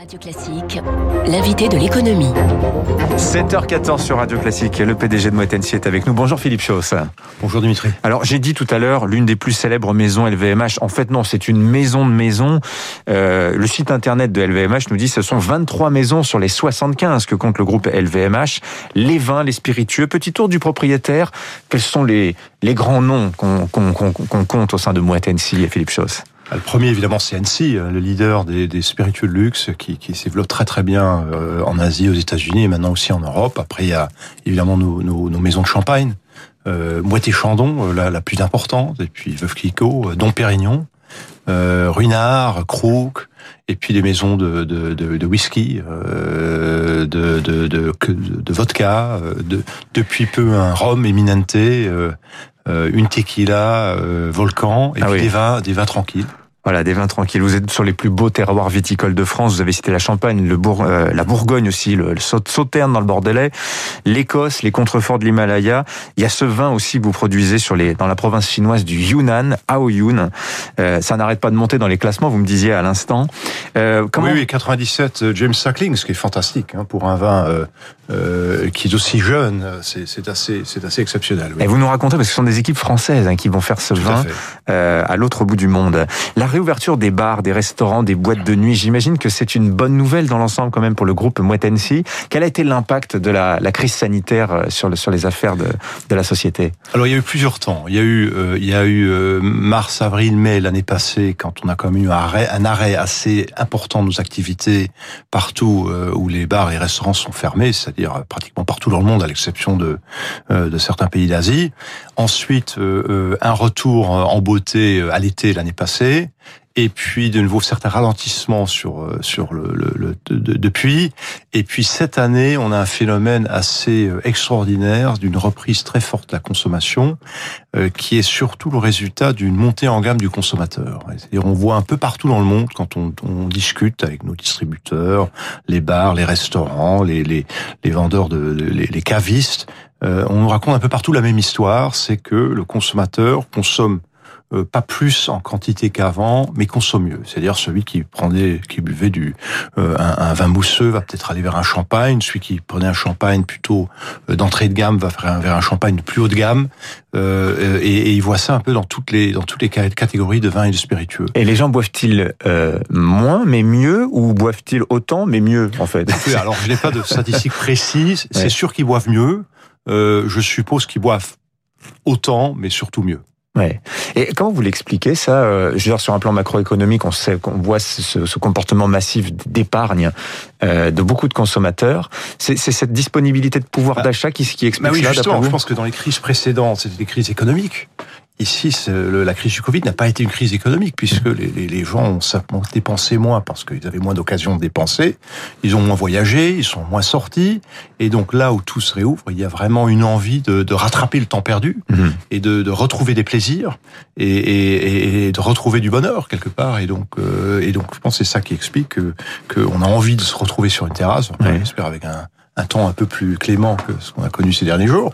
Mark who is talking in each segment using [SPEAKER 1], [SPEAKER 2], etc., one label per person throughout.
[SPEAKER 1] Radio Classique, l'invité de l'économie.
[SPEAKER 2] 7h14 sur Radio Classique, le PDG de Moetensi est avec nous. Bonjour Philippe Chauss.
[SPEAKER 3] Bonjour Dimitri.
[SPEAKER 2] Alors j'ai dit tout à l'heure, l'une des plus célèbres maisons LVMH. En fait non, c'est une maison de maisons. Euh, le site internet de LVMH nous dit que ce sont 23 maisons sur les 75 que compte le groupe LVMH. Les vins, les spiritueux. Petit tour du propriétaire. Quels sont les, les grands noms qu'on compte au sein de Moetensi et Philippe Chauss
[SPEAKER 3] le premier, évidemment, c'est NC, euh, le leader des, des spiritueux de luxe, qui, qui très très bien euh, en Asie, aux États-Unis et maintenant aussi en Europe. Après, il y a évidemment nos, maisons de champagne, euh, Moët Chandon, euh, la, plus importante, et puis Veuve Clicquot, Dom Pérignon, euh, Ruinard, Krug, et puis des maisons de, whisky, de, vodka, de, depuis peu un rhum Eminente, euh, une tequila, Volcan, et ah puis oui. des vins, des vins tranquilles.
[SPEAKER 2] Voilà, des vins tranquilles. Vous êtes sur les plus beaux terroirs viticoles de France. Vous avez cité la Champagne, le Bourg, euh, la Bourgogne aussi, le, le Sauterne dans le Bordelais, l'Écosse, les contreforts de l'Himalaya. Il y a ce vin aussi que vous produisez sur les, dans la province chinoise du Yunnan, Aoyun. Euh, ça n'arrête pas de monter dans les classements, vous me disiez à l'instant.
[SPEAKER 3] Euh, comment... Oui, oui, 97, euh, James Sackling, ce qui est fantastique hein, pour un vin euh, qui est aussi jeune. C'est assez, exceptionnel.
[SPEAKER 2] Oui. Et vous nous racontez, parce que ce sont des équipes françaises hein, qui vont faire ce Tout vin à, à l'autre bout du monde. La réouverture des bars, des restaurants, des boîtes de nuit, j'imagine que c'est une bonne nouvelle dans l'ensemble quand même pour le groupe Moitensi. Quel a été l'impact de la, crise sanitaire euh, sur, le, sur les affaires de, la société?
[SPEAKER 3] Alors il y a eu plusieurs temps. Il y a eu, euh, euh, mars, avril, mai l'année passée quand on a quand même eu un arrêt, assez important de nos activités partout où les bars et restaurants sont fermés, c'est-à-dire pratiquement partout dans le monde à l'exception de certains pays d'Asie. Ensuite, un retour en beauté à l'été l'année passée et puis de nouveau certains ralentissements sur euh, sur le, le, le de, depuis. Et puis cette année on a un phénomène assez euh, extraordinaire d'une reprise très forte de la consommation euh, qui est surtout le résultat d'une montée en gamme du consommateur. C'est-à-dire on voit un peu partout dans le monde quand on, on discute avec nos distributeurs les bars les restaurants les les, les vendeurs de les, les cavistes euh, on nous raconte un peu partout la même histoire. C'est que le consommateur consomme euh, pas plus en quantité qu'avant, mais consomme mieux. C'est-à-dire celui qui prenait, qui buvait du euh, un, un, vin mousseux va peut-être aller vers un champagne. Celui qui prenait un champagne plutôt euh, d'entrée de gamme va vers un, vers un champagne de plus haut de gamme. Euh, et, et, il voit ça un peu dans toutes les dans toutes les catégories de vins et de spiritueux.
[SPEAKER 2] Et les gens boivent-ils euh, moins mais mieux ou boivent-ils autant mais mieux en fait?
[SPEAKER 3] Alors je n'ai pas de statistiques précises. C'est sûr qu'ils boivent mieux. je suppose qu'ils boivent autant mais surtout mieux.
[SPEAKER 2] Ouais. Et comment vous l'expliquez ça euh, Je veux dire, sur un plan macroéconomique, on sait voit ce, ce, comportement massif d'épargne euh, de beaucoup de consommateurs. C'est cette disponibilité de pouvoir bah, d'achat qui, qui explique
[SPEAKER 3] bah oui,
[SPEAKER 2] cela.
[SPEAKER 3] Justement, je pense que dans les crises précédentes, c'était des crises économiques. Ici, la crise du Covid n'a pas été une crise économique puisque les, les, les gens ont simplement dépensé moins parce qu'ils avaient moins d'occasion de dépenser. Ils ont moins voyagé, ils sont moins sortis. Et donc là où tout se réouvre, il y a vraiment une envie de, de rattraper le temps perdu mmh. et de, de, retrouver des plaisirs et, et, et, de retrouver du bonheur quelque part. Et donc, euh, et donc je pense que c'est ça qui explique que qu'on a envie de se retrouver sur une terrasse, ouais. j'espère avec un, un temps un peu plus clément que ce qu'on a connu ces derniers jours,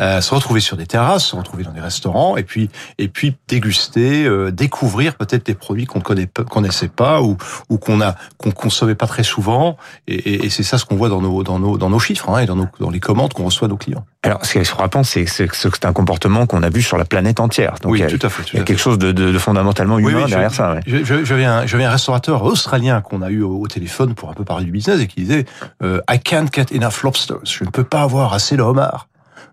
[SPEAKER 3] euh, se retrouver sur des terrasses, se retrouver dans des restaurants, et puis et puis déguster, euh, découvrir peut-être des produits qu'on ne connaissait pas ou ou qu'on a qu'on consommait pas très souvent, et, et, et c'est ça ce qu'on voit dans nos dans nos dans nos chiffres hein, et dans nos dans les commandes qu'on reçoit de nos clients.
[SPEAKER 2] Alors, ce qui est frappant, c'est que c'est un comportement qu'on a vu sur la planète entière.
[SPEAKER 3] Donc, oui, il y a, tout à fait.
[SPEAKER 2] il y a quelque chose de, de, de, fondamentalement humain
[SPEAKER 3] oui, oui,
[SPEAKER 2] derrière ça. Ouais.
[SPEAKER 3] J'avais un, un restaurateur australien qu'on a eu au, au, téléphone pour un peu parler du business et qui disait euh, I can't get enough lobsters. Je ne peux pas avoir assez de homards.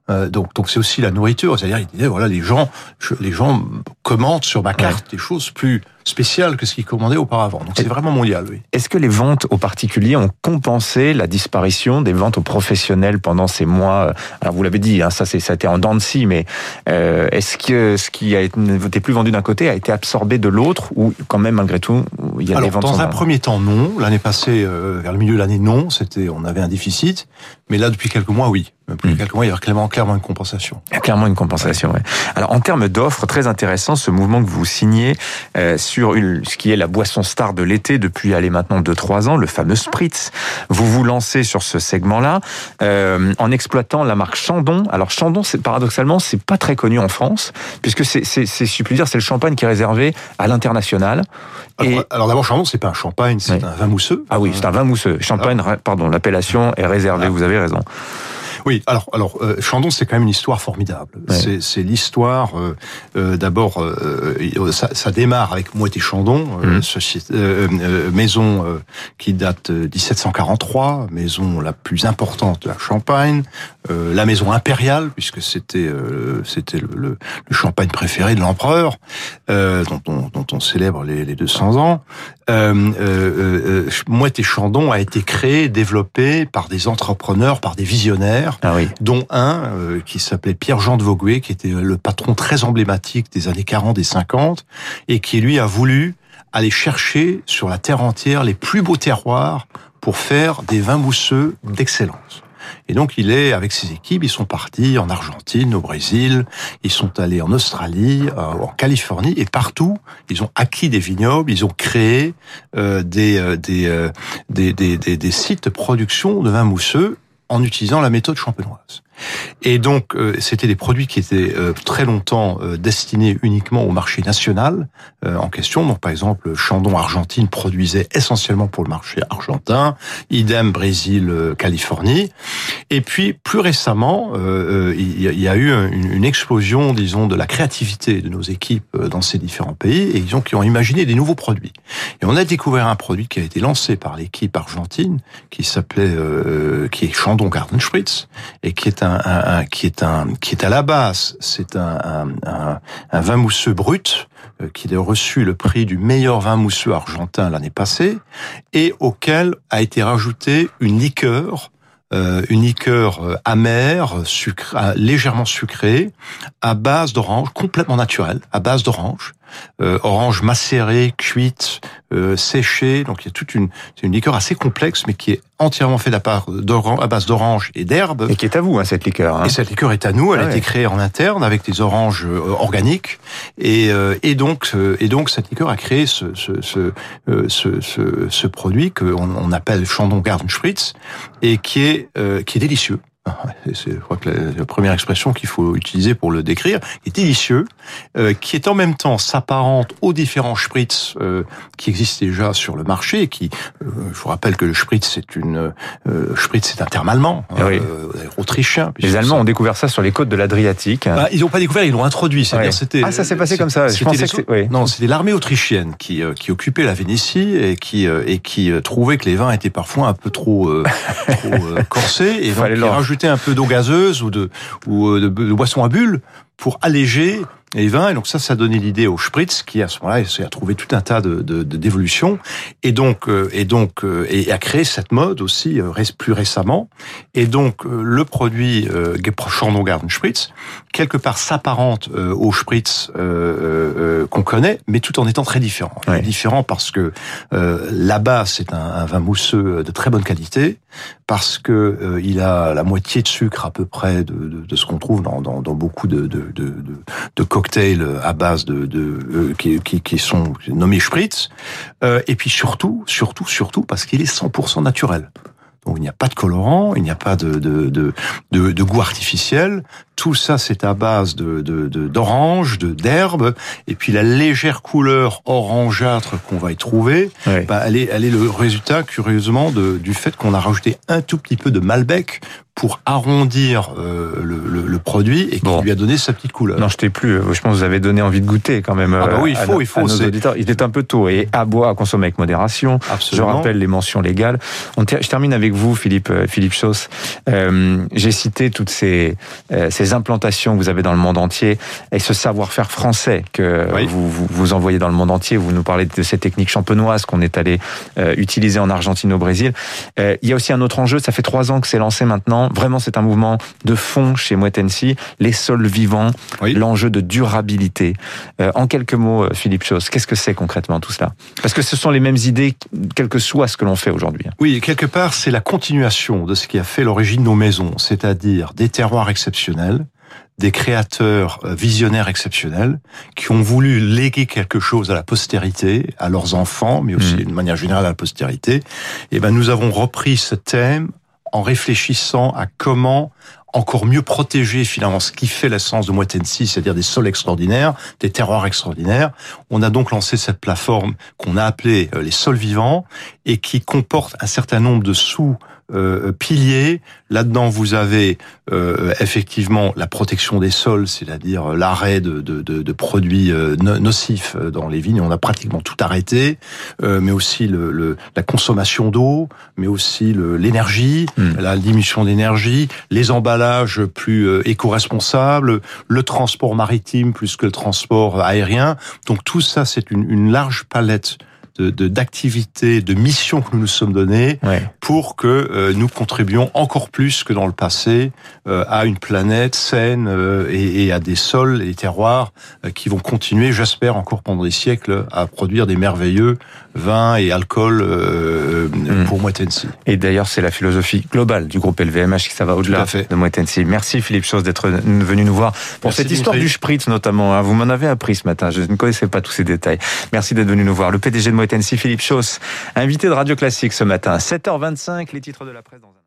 [SPEAKER 3] Euh, donc, donc c'est aussi la nourriture. C'est-à-dire, il disait voilà, les gens, je, les gens commentent sur ma carte ouais. des choses plus spécial que ce qu'ils commandaient auparavant. Donc c'est vraiment mondial, oui.
[SPEAKER 2] Est-ce que les ventes aux particuliers ont compensé la disparition des ventes aux professionnels pendant ces mois Alors vous l'avez dit, hein, ça ça a été en dents de scie, mais euh, est-ce que ce qui a été plus vendu d'un côté a été absorbé de l'autre ou quand même malgré tout il y a
[SPEAKER 3] Alors,
[SPEAKER 2] des ventes
[SPEAKER 3] dans un premier temps non, l'année passée euh, vers le milieu de l'année non, c'était on avait un déficit, mais là depuis quelques mois oui. Les quelques mois, il y a clairement, clairement une compensation.
[SPEAKER 2] Il y a clairement une compensation, ouais. Alors, en termes d'offres, très intéressant, ce mouvement que vous signez euh, sur une, ce qui est la boisson star de l'été depuis, allez, maintenant 2-3 ans, le fameux Spritz. Vous vous lancez sur ce segment-là euh, en exploitant la marque Chandon. Alors, Chandon, c'est paradoxalement, c'est pas très connu en France, puisque c'est, c'est, c'est, je puis dire, c'est le champagne qui est réservé à l'international.
[SPEAKER 3] Alors, alors d'abord, Chandon, c'est pas un champagne, c'est
[SPEAKER 2] Oui.
[SPEAKER 3] un vin mousseux.
[SPEAKER 2] Ah oui, c'est un vin mousseux. Champagne, pardon, l'appellation est réservée,
[SPEAKER 3] Ah.
[SPEAKER 2] vous avez raison.
[SPEAKER 3] Oui, alors, alors euh, Chandon, c'est quand même une histoire formidable.
[SPEAKER 2] Ouais.
[SPEAKER 3] C'est, l'histoire, euh, euh, d'abord, ça, ça démarre avec Moët et Chandon, euh,
[SPEAKER 2] Mhm.
[SPEAKER 3] société, maison euh, qui date de 1743, maison la plus importante de la Champagne, euh, la maison impériale, puisque c'était euh, c'était le, le, le champagne préféré de l'empereur, euh, dont, on, dont on célèbre les, les 200 ans. Euh, euh, euh, Moët et Chandon a été créé, développé par des entrepreneurs, par des visionnaires,
[SPEAKER 2] Ah oui.
[SPEAKER 3] dont un euh, qui s'appelait Pierre-Jean de Vaugué, qui était le patron très emblématique des années 40 et 50, et qui lui a voulu aller chercher sur la terre entière les plus beaux terroirs pour faire des vins mousseux d'excellence. Et donc il est avec ses équipes, ils sont partis en Argentine, au Brésil, ils sont allés en Australie, euh, en Californie et partout, ils ont acquis des vignobles, ils ont créé euh, des, euh, des, euh, des, des, des, des sites de production de vins mousseux en utilisant la méthode champenoise. Et donc, euh, c'était des produits qui étaient euh, très longtemps euh, destinés uniquement au marché national euh, en question. Donc, par exemple, Chandon Argentine produisait essentiellement pour le marché argentin, idem Brésil, euh, Californie. Et puis, plus récemment, euh, il y a- eu une, explosion, disons, de la créativité de nos équipes dans ces différents pays, et ils ont, qui ont imaginé des nouveaux produits. Et on a découvert un produit qui a été lancé par l'équipe argentine, qui s'appelait, qui est Chandon Garden Spritz, et qui est un, qui est un, qui est à la base, c'est un, vin mousseux brut, euh, qui a reçu le prix du meilleur vin mousseux argentin l'année passée, et auquel a été rajouté une liqueur euh, une liqueur euh, amère, légèrement sucrée, à base d'orange, complètement naturelle, à base d'orange, euh, orange macérée, cuite, euh, séchée. Donc il y a toute une, c'est une liqueur assez complexe, mais qui est entièrement faite à, à base d'orange et d'herbe.
[SPEAKER 2] Et qui est à vous, hein, cette liqueur. hein.
[SPEAKER 3] Et cette liqueur est à nous, elle
[SPEAKER 2] Ah
[SPEAKER 3] a
[SPEAKER 2] ouais.
[SPEAKER 3] été créée en interne avec des oranges euh, organiques et, euh, et donc euh, et donc cette liqueur a créé ce ce ce ce, ce, ce produit que on, appelle Chandon Garden Spritz et qui est euh, qui est délicieux. C'est, je crois que la, la première expression qu'il faut utiliser pour le décrire est délicieux, euh, qui est en même temps s'apparente aux différents spritz euh, qui existent déjà sur le marché. Et qui, euh, je vous rappelle que le spritz c'est une euh, spritz c'est un terme allemand,
[SPEAKER 2] Ah oui.
[SPEAKER 3] euh, autrichien.
[SPEAKER 2] Les Allemands
[SPEAKER 3] ça-
[SPEAKER 2] ont découvert ça sur les côtes de l'Adriatique.
[SPEAKER 3] bah, ils n'ont pas découvert, ils l'ont introduit. C'est-à-dire,
[SPEAKER 2] Ouais.
[SPEAKER 3] c'était.
[SPEAKER 2] Ah, ça s'est passé comme ça. Je
[SPEAKER 3] c'était
[SPEAKER 2] pensais que oui.
[SPEAKER 3] Non, c'était l'armée autrichienne qui euh, qui occupait la Vénétie et qui euh, et qui trouvait que les vins étaient parfois un peu trop euh, trop euh, corsés et donc Un peu d'eau gazeuse ou de ou euh, de, boissons à bulles pour alléger vins. Et donc ça, ça donnait l'idée au Spritz qui à ce moment-là a trouvé tout un tas de de- de- d'évolutions et donc euh, et donc euh, et a créé cette mode aussi euh, plus récemment. Et donc le produit euh, Chandon Garden Spritz quelque part s'apparente euh, au Spritz euh, qu'on connaît, mais tout en étant très différent.
[SPEAKER 2] Ouais.
[SPEAKER 3] Différent parce que euh, là-bas c'est un, un vin mousseux de très bonne qualité, parce que euh, il a la moitié de sucre à peu près de, de, de ce qu'on trouve dans, dans, dans beaucoup de, de, de, de, de cocktails à base de, de euh, qui, qui, qui sont nommés Spritz, euh, et puis surtout, surtout, surtout parce qu'il est 100% naturel. Donc il n'y a pas de colorant, il n'y a pas de, de, de, de, de goût artificiel. Tout ça, c'est à base de d'orange, de d'herbe, et puis la légère couleur orangeâtre qu'on va y trouver, bah, elle est elle est le résultat curieusement de, du fait qu'on a rajouté un tout petit peu de Malbec pour arrondir euh, le, le, le produit et qui
[SPEAKER 2] Bon.
[SPEAKER 3] lui a donné sa petite couleur.
[SPEAKER 2] Non, je t'ai plus. Je pense que vous avez donné envie de goûter quand même.
[SPEAKER 3] Ah bah
[SPEAKER 2] euh,
[SPEAKER 3] oui, il
[SPEAKER 2] à
[SPEAKER 3] faut, il faut, c'est-.
[SPEAKER 2] Il est un peu tôt et à boire, à consommer avec modération. Je
[SPEAKER 3] Absolument.
[SPEAKER 2] rappelle les mentions légales. On ter- je termine avec vous, Philippe, euh, Philippe Chauss. Euh, J'ai cité toutes ces, euh, ces implantations que vous avez dans le monde entier et ce savoir-faire français que
[SPEAKER 3] Oui.
[SPEAKER 2] vous, vous vous envoyez dans le monde entier. Vous nous parlez de ces techniques champenoises qu'on est allé euh, utiliser en Argentine, au Brésil. Euh, il y a aussi un autre enjeu. Ça fait trois ans que c'est lancé maintenant. Mouvement, vraiment c'est un mouvement de fond chez Moët les sols vivants, l'enjeu de durabilité. Euh, en quelques mots, euh, Philippe Chose, qu'est-ce que c'est concrètement tout cela? Parce que ce sont les mêmes idées, quel que soit ce que l'on fait aujourd'hui.
[SPEAKER 3] Oui, quelque part, c'est la continuation de ce qui a fait l'origine de nos maisons, c'est-à-dire des terroirs exceptionnels, des créateurs euh, visionnaires exceptionnels qui ont voulu léguer quelque chose à la postérité, à leurs enfants, mais aussi mmh. de manière générale à la postérité. Et eh ben, nous avons repris ce thème en réfléchissant à comment encore mieux protéger finalement ce qui fait l'essence de Moitensi, c'est-à-dire des sols extraordinaires, des terroirs extraordinaires. On a donc lancé cette plateforme qu'on a appelée euh, les sols vivants et qui comporte un certain nombre de sous euh, piliers. Là-dedans, vous avez euh, effectivement la protection des sols, c'est-à-dire l'arrêt de, de, de, de, produits euh, nocifs dans les vignes. On a pratiquement tout arrêté, euh, mais aussi le, le, la consommation d'eau, mais aussi l'énergie, hmm. la diminution d'énergie, les emballages plus euh, éco-responsables, le transport maritime plus que le transport aérien. Donc tout ça, c'est une, une large palette de d'activités, de, missions que nous nous sommes données pour que euh, nous contribuions encore plus que dans le passé euh, à une planète saine euh, et, et, à des sols et des terroirs qui vont continuer, j'espère, encore pendant des siècles à produire des merveilleux vins et alcools mm. pour Moitensi.
[SPEAKER 2] Et d'ailleurs, c'est la philosophie globale du groupe LVMH qui ça va au-delà de Moitensi. Merci Philippe Chose d'être venu nous voir pour cette histoire du Spritz notamment. Hein. Vous m'en avez appris ce matin. Je ne connaissais pas tous ces détails. Merci d'être venu nous voir. Le PDG de Moitensi, Philippe Chauss, invité de Radio Classique ce matin. 7h25, les titres de la presse dans un